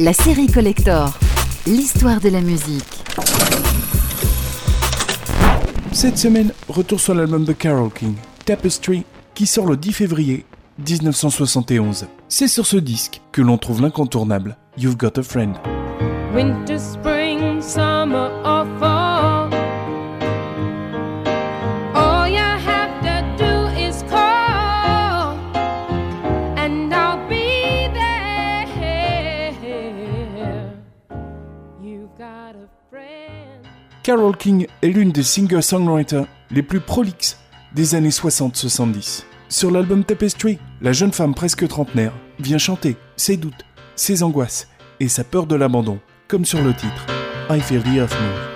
La série Collector, l'histoire de la musique. Cette semaine, retour sur l'album de Carole King, Tapestry, qui sort le 10 février 1971. C'est sur ce disque que l'on trouve l'incontournable You've Got a Friend. Winter, spring, summer. Carole King est l'une des singer-songwriters les plus prolixes des années 60-70. Sur l'album Tapestry, la jeune femme presque trentenaire vient chanter ses doutes, ses angoisses et sa peur de l'abandon, comme sur le titre I Feel the Earth Move.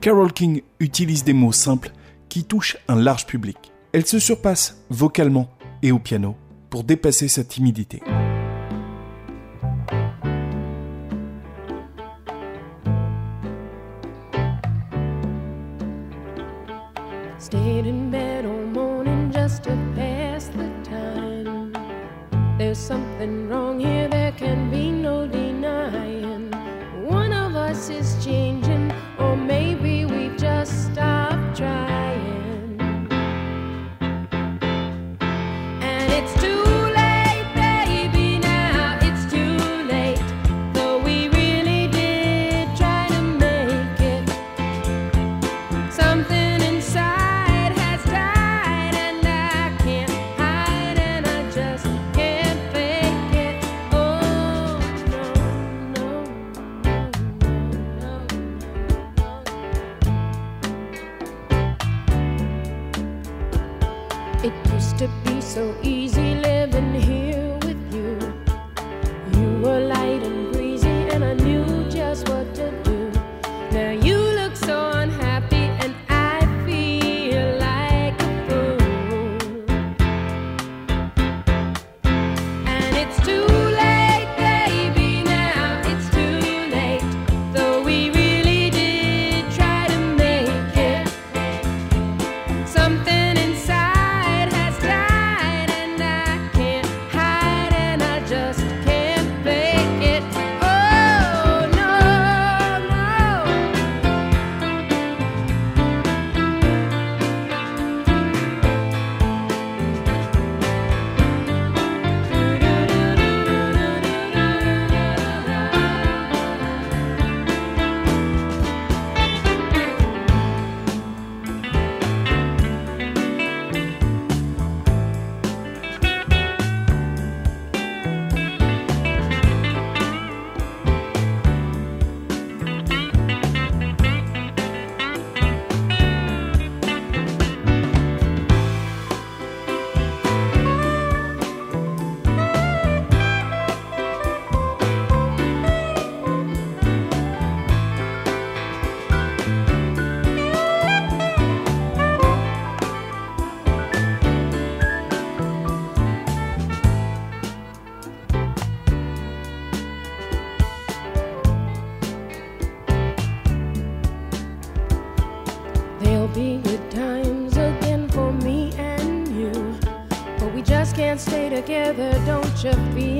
Carol King utilise des mots simples qui touchent un large public. Elle se surpasse vocalement et au piano pour dépasser sa timidité. nothing wrong. Together, don't you feel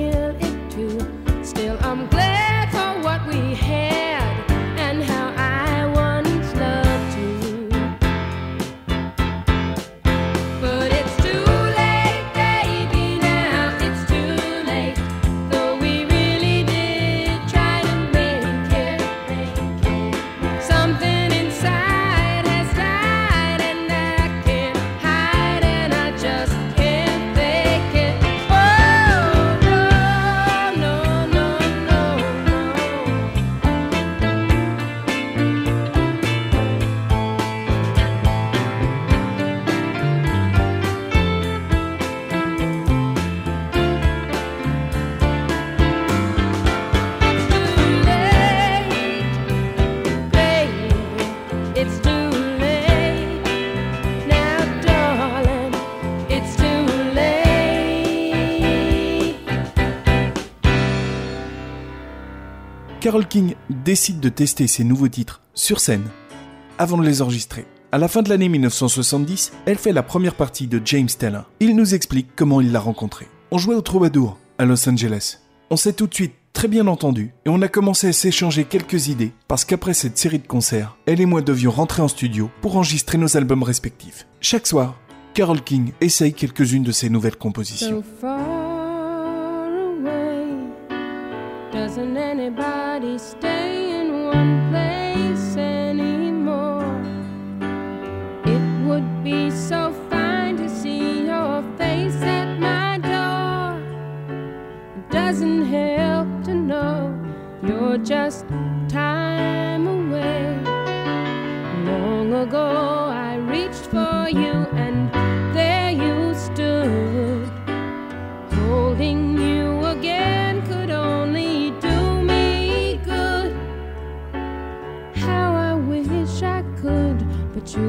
Carole King décide de tester ses nouveaux titres sur scène avant de les enregistrer. À la fin de l'année 1970, elle fait la première partie de James Taylor. Il nous explique comment il l'a rencontré. On jouait au Troubadour à Los Angeles. On s'est tout de suite très bien entendu et on a commencé à s'échanger quelques idées parce qu'après cette série de concerts, elle et moi devions rentrer en studio pour enregistrer nos albums respectifs. Chaque soir, Carole King essaye quelques-unes de ses nouvelles compositions. Doesn't anybody stay in one place anymore? It would be so fine to see your face at my door. It doesn't help to know you're just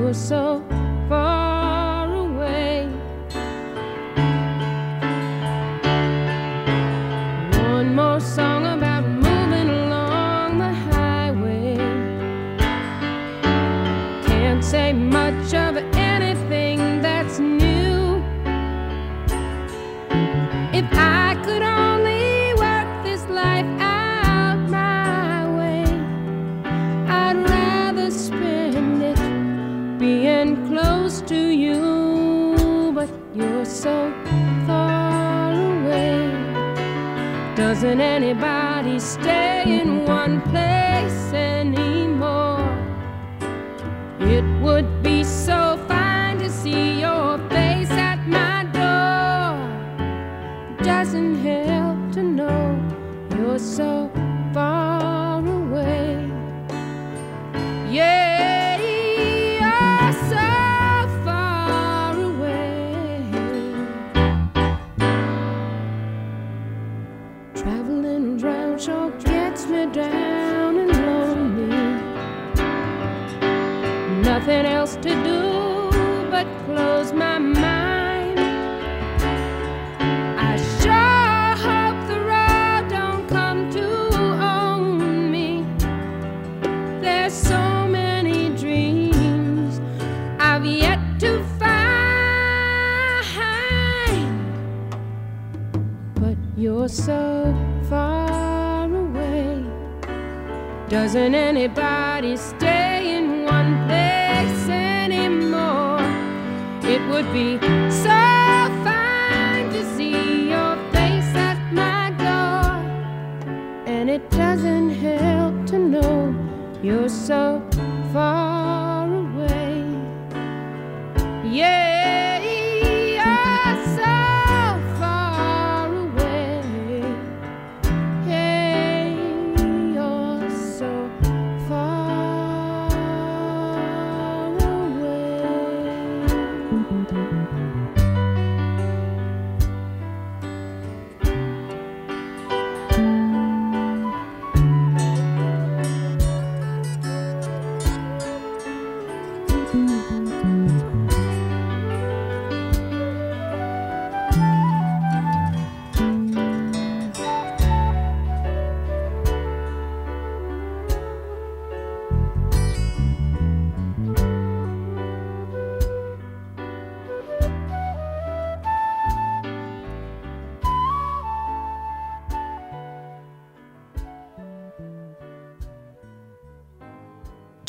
but you're so you're so far away. Doesn't anybody stay in one place anymore? It would be so fine to see your face at my door. Doesn't help to know you're so you're so far away. Doesn't anybody stay in one place anymore? It would be so fine to see your face at my door. And it doesn't help to know you're so far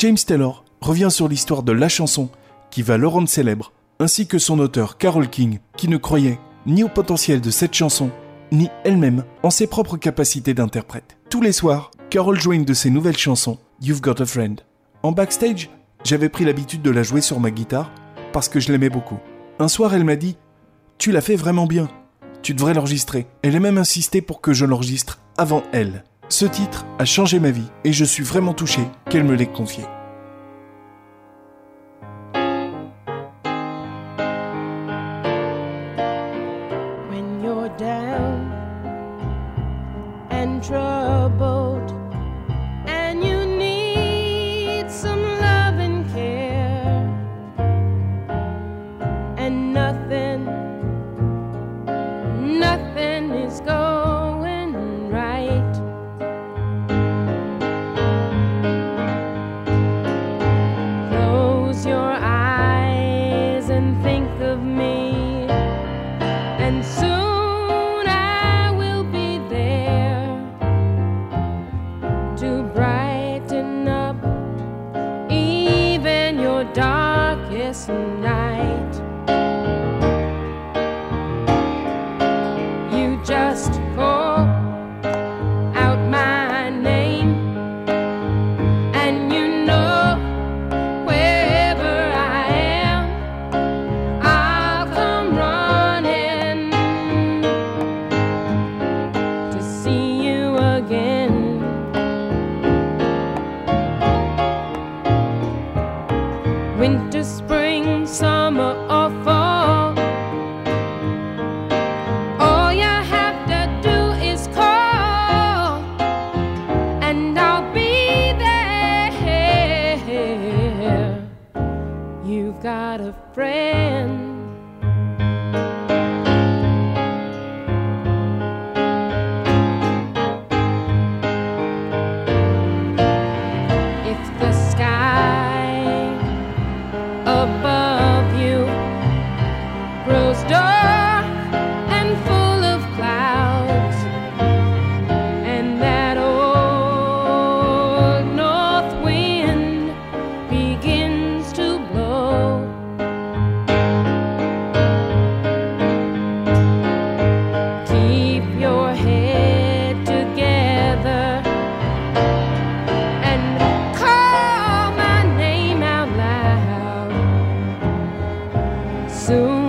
James Taylor revient sur l'histoire de la chanson qui va le rendre célèbre, ainsi que son auteur Carol King, qui ne croyait ni au potentiel de cette chanson, ni elle-même en ses propres capacités d'interprète. Tous les soirs, Carol jouait une de ses nouvelles chansons, You've Got a Friend. En backstage, j'avais pris l'habitude de la jouer sur ma guitare parce que je l'aimais beaucoup. Un soir, elle m'a dit Tu l'as fait vraiment bien. Tu devrais l'enregistrer. Elle a même insisté pour que je l'enregistre avant elle. Ce titre a changé ma vie et je suis vraiment touché qu'elle me l'ait confié. soon.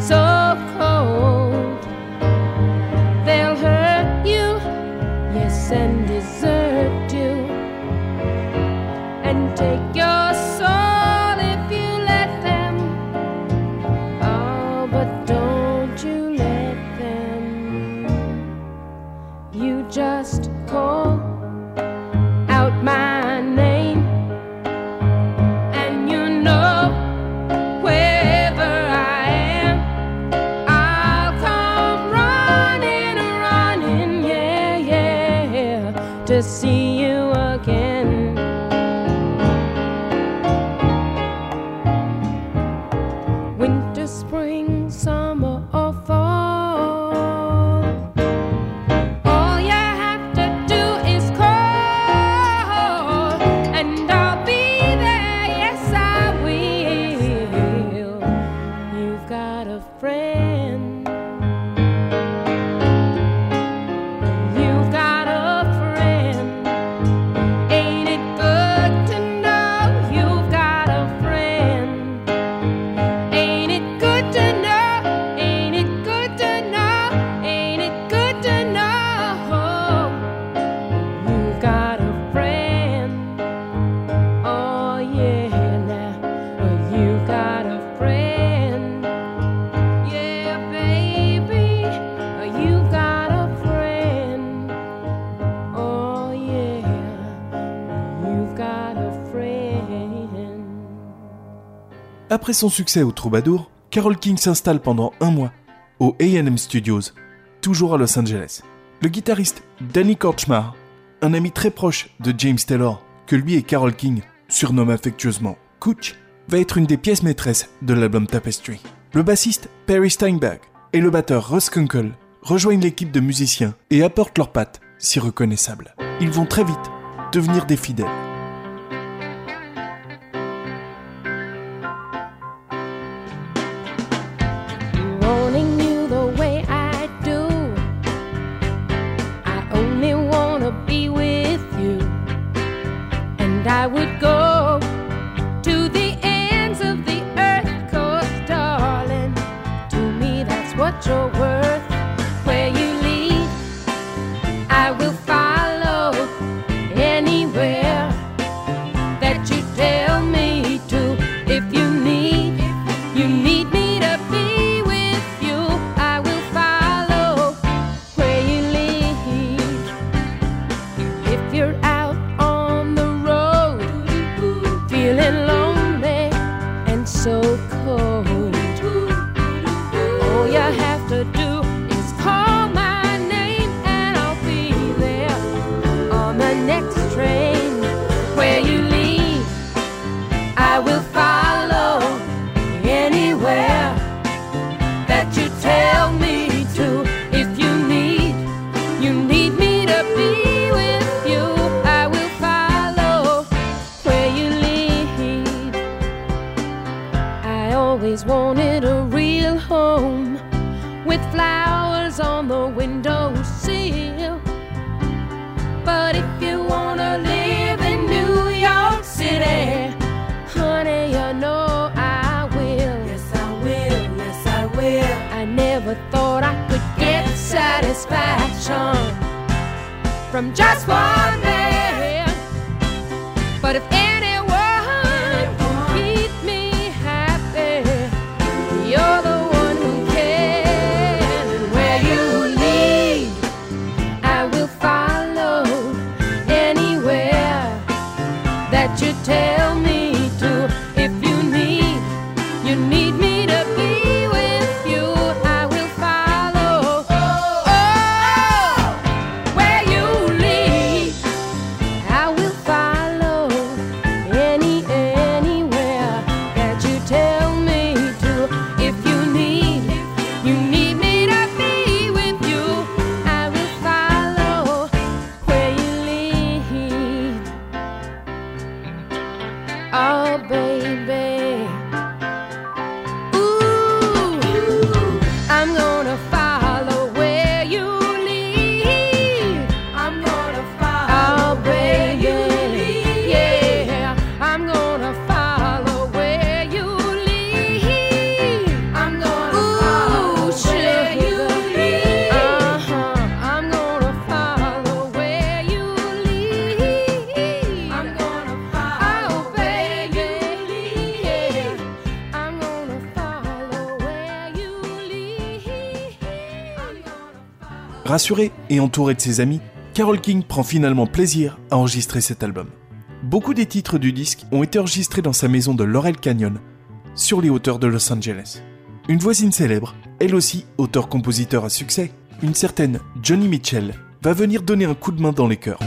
so cold. Après son succès au Troubadour, Carole King s'installe pendant un mois au AM Studios, toujours à Los Angeles. Le guitariste Danny Korchmar, un ami très proche de James Taylor, que lui et Carole King surnomment affectueusement Cooch, va être une des pièces maîtresses de l'album Tapestry. Le bassiste Perry Steinberg et le batteur Russ Kunkel rejoignent l'équipe de musiciens et apportent leurs pattes si reconnaissables. Ils vont très vite devenir des fidèles. that you tell me. Rassuré et entouré de ses amis, Carol King prend finalement plaisir à enregistrer cet album. Beaucoup des titres du disque ont été enregistrés dans sa maison de Laurel Canyon, sur les hauteurs de Los Angeles. Une voisine célèbre, elle aussi auteur-compositeur à succès, une certaine Johnny Mitchell, va venir donner un coup de main dans les chœurs.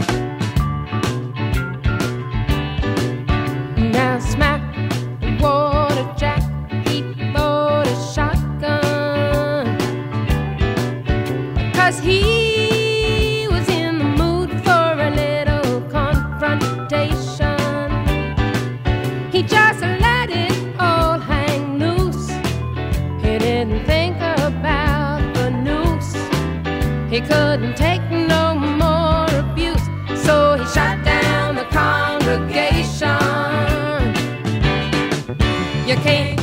You can't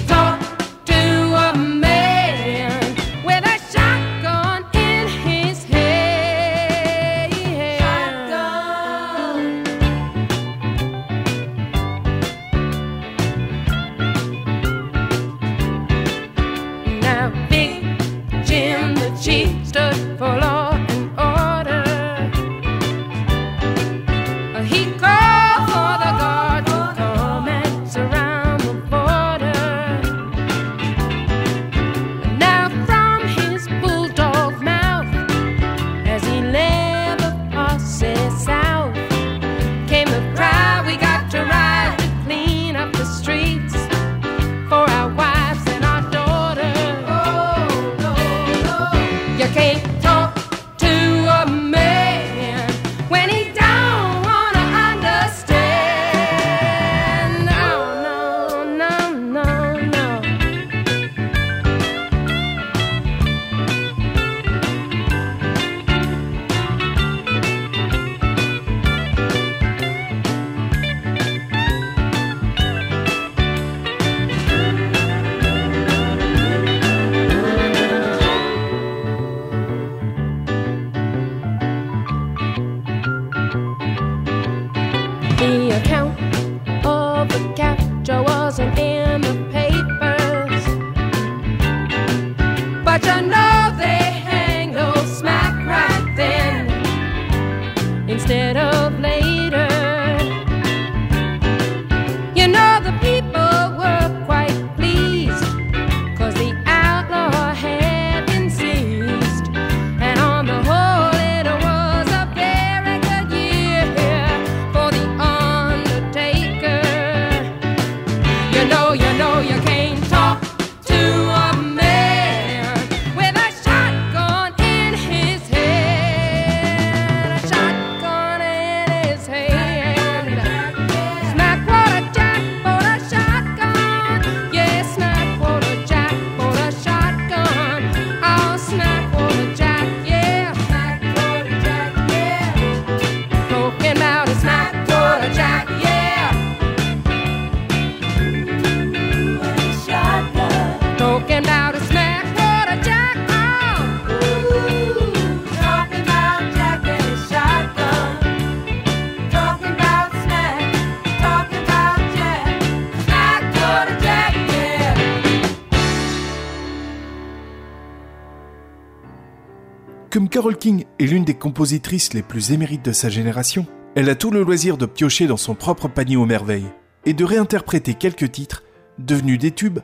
Carole King est l'une des compositrices les plus émérites de sa génération. Elle a tout le loisir de piocher dans son propre panier aux merveilles et de réinterpréter quelques titres devenus des tubes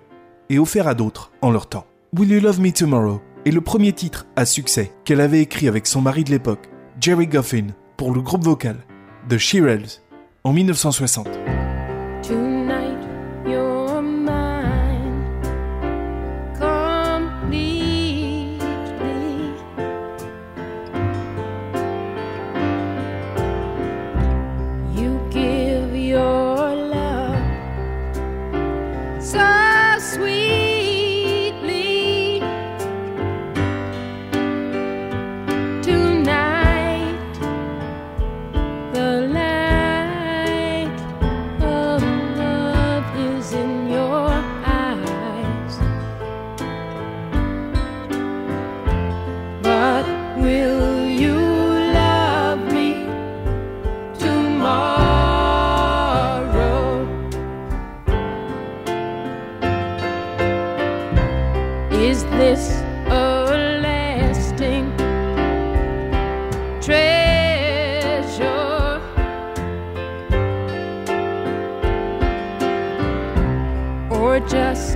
et offerts à d'autres en leur temps. Will You Love Me Tomorrow est le premier titre à succès qu'elle avait écrit avec son mari de l'époque, Jerry Goffin, pour le groupe vocal The Shirelles en 1960. treasure. Or just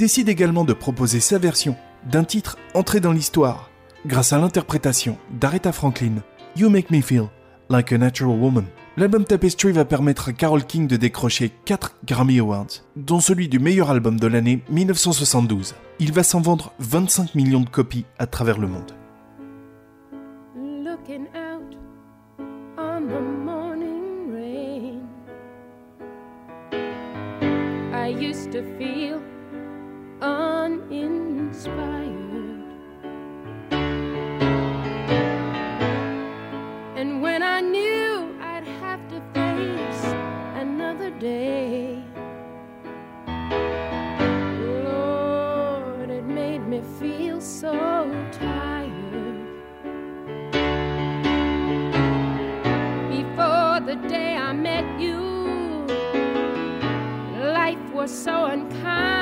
décide également de proposer sa version d'un titre entré dans l'histoire grâce à l'interprétation d'Aretha Franklin, You Make Me Feel Like a Natural Woman. L'album Tapestry va permettre à Carole King de décrocher 4 Grammy Awards, dont celui du meilleur album de l'année 1972. Il va s'en vendre 25 millions de copies à travers le monde. Uninspired. And when I knew I'd have to face another day, Lord, it made me feel so tired. before the day I met you. Life was so unkind.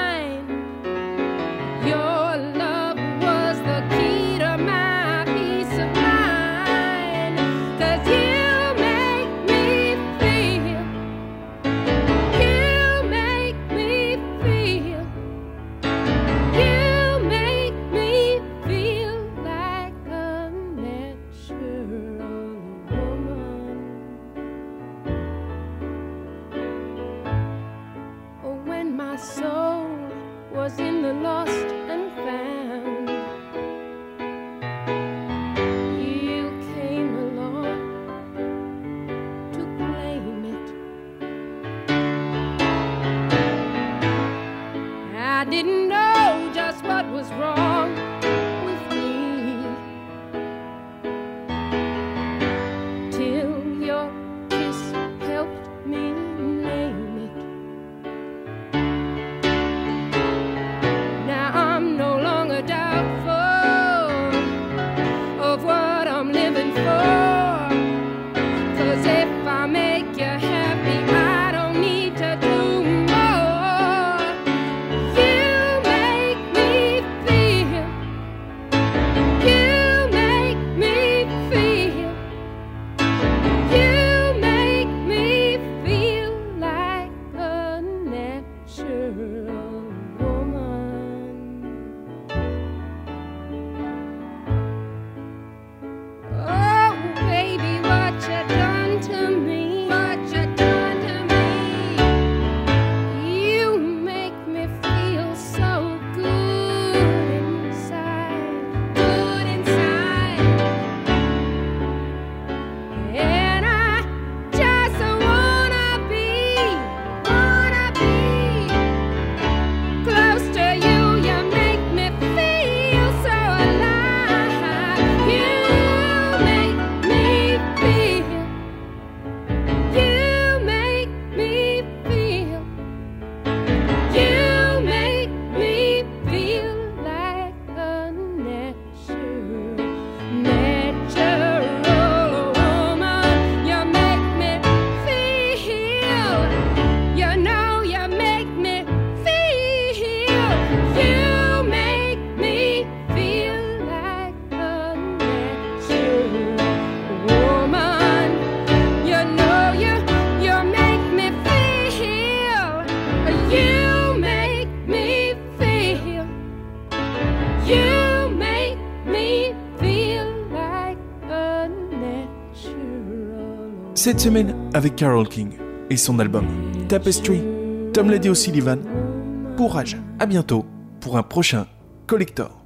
Cette semaine avec Carole King et son album Tapestry, Tom Lady O'Sullivan. Courage, à bientôt pour un prochain Collector.